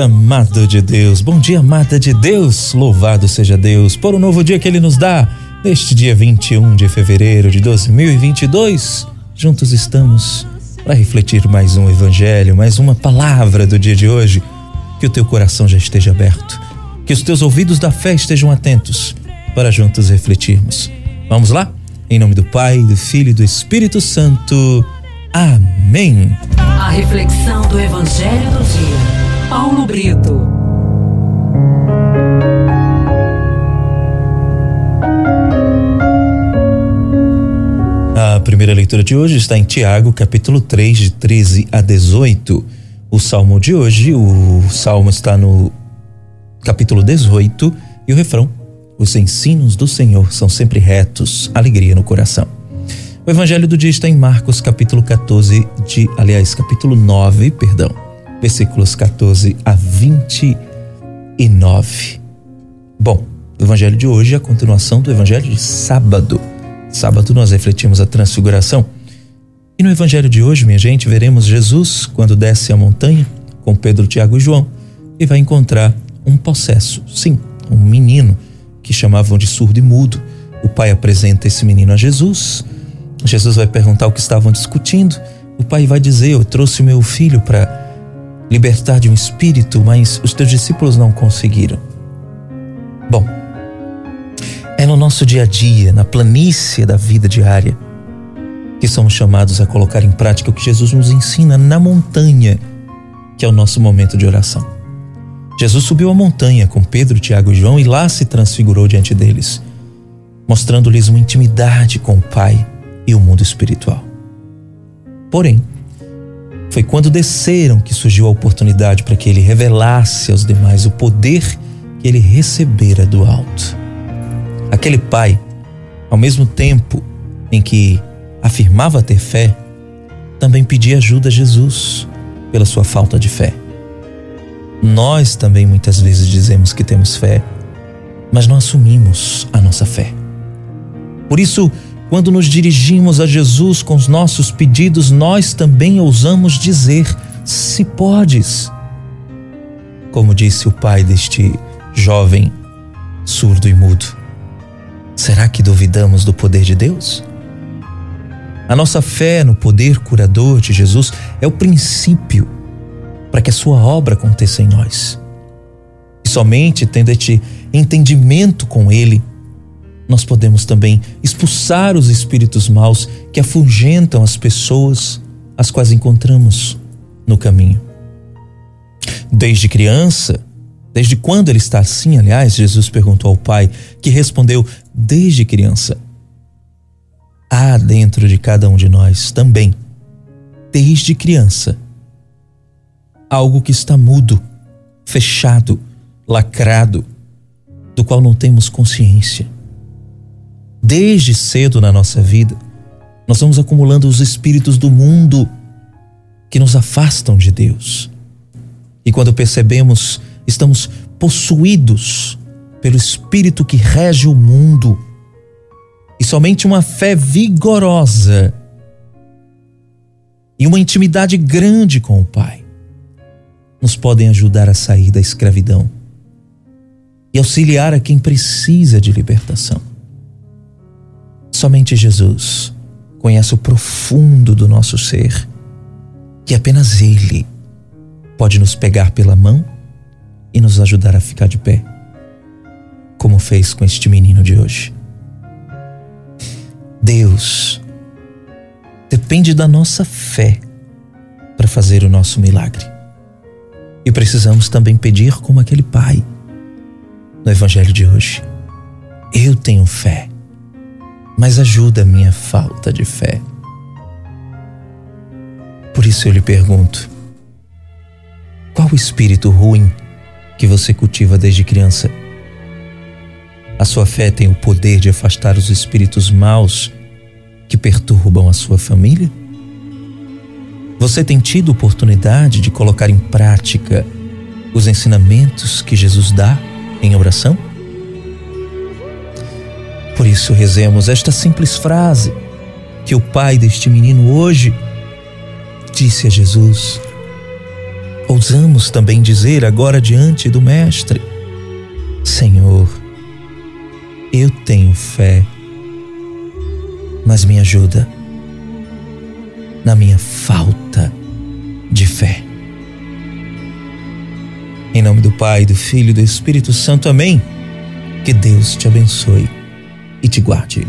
dia, amado de Deus. Bom dia, amada de Deus. Louvado seja Deus por um novo dia que Ele nos dá. Neste dia 21 de fevereiro de 2022, juntos estamos para refletir mais um evangelho, mais uma palavra do dia de hoje. Que o teu coração já esteja aberto, que os teus ouvidos da fé estejam atentos para juntos refletirmos. Vamos lá? Em nome do Pai, do Filho e do Espírito Santo. Amém. A reflexão do evangelho do dia. Paulo Brito. A primeira leitura de hoje está em Tiago, capítulo 3, de 13 a 18. O salmo de hoje, o salmo está no capítulo 18 e o refrão: Os ensinos do Senhor são sempre retos, alegria no coração. O evangelho do dia está em Marcos, capítulo 14, de, aliás, capítulo 9, perdão versículos 14 a 29. Bom, o evangelho de hoje é a continuação do evangelho de sábado. Sábado nós refletimos a transfiguração. E no evangelho de hoje, minha gente, veremos Jesus quando desce a montanha com Pedro, Tiago e João e vai encontrar um possesso, sim, um menino que chamavam de surdo e mudo. O pai apresenta esse menino a Jesus. Jesus vai perguntar o que estavam discutindo. O pai vai dizer: Eu trouxe o meu filho para libertar de um espírito, mas os teus discípulos não conseguiram. Bom, é no nosso dia a dia, na planície da vida diária, que somos chamados a colocar em prática o que Jesus nos ensina na montanha, que é o nosso momento de oração. Jesus subiu a montanha com Pedro, Tiago e João e lá se transfigurou diante deles, mostrando-lhes uma intimidade com o Pai e o mundo espiritual. Porém, foi quando desceram que surgiu a oportunidade para que ele revelasse aos demais o poder que ele recebera do alto. Aquele pai, ao mesmo tempo em que afirmava ter fé, também pedia ajuda a Jesus pela sua falta de fé. Nós também muitas vezes dizemos que temos fé, mas não assumimos a nossa fé. Por isso, quando nos dirigimos a Jesus com os nossos pedidos, nós também ousamos dizer: se podes. Como disse o pai deste jovem surdo e mudo. Será que duvidamos do poder de Deus? A nossa fé no poder curador de Jesus é o princípio para que a sua obra aconteça em nós. E somente tendo este entendimento com Ele, nós podemos também expulsar os espíritos maus que afugentam as pessoas as quais encontramos no caminho. Desde criança, desde quando ele está assim, aliás, Jesus perguntou ao Pai, que respondeu: desde criança. Há dentro de cada um de nós também, desde criança, algo que está mudo, fechado, lacrado, do qual não temos consciência desde cedo na nossa vida, nós vamos acumulando os espíritos do mundo que nos afastam de Deus. E quando percebemos, estamos possuídos pelo espírito que rege o mundo. E somente uma fé vigorosa e uma intimidade grande com o Pai nos podem ajudar a sair da escravidão e auxiliar a quem precisa de libertação. Somente Jesus conhece o profundo do nosso ser, que apenas Ele pode nos pegar pela mão e nos ajudar a ficar de pé, como fez com este menino de hoje. Deus depende da nossa fé para fazer o nosso milagre. E precisamos também pedir como aquele pai no evangelho de hoje. Eu tenho fé mas ajuda a minha falta de fé. Por isso eu lhe pergunto: qual o espírito ruim que você cultiva desde criança? A sua fé tem o poder de afastar os espíritos maus que perturbam a sua família? Você tem tido oportunidade de colocar em prática os ensinamentos que Jesus dá em oração? Por isso, rezemos esta simples frase que o pai deste menino hoje disse a Jesus: Ousamos também dizer agora diante do Mestre: Senhor, eu tenho fé, mas me ajuda na minha falta de fé. Em nome do Pai, do Filho e do Espírito Santo, amém. Que Deus te abençoe e te guarde.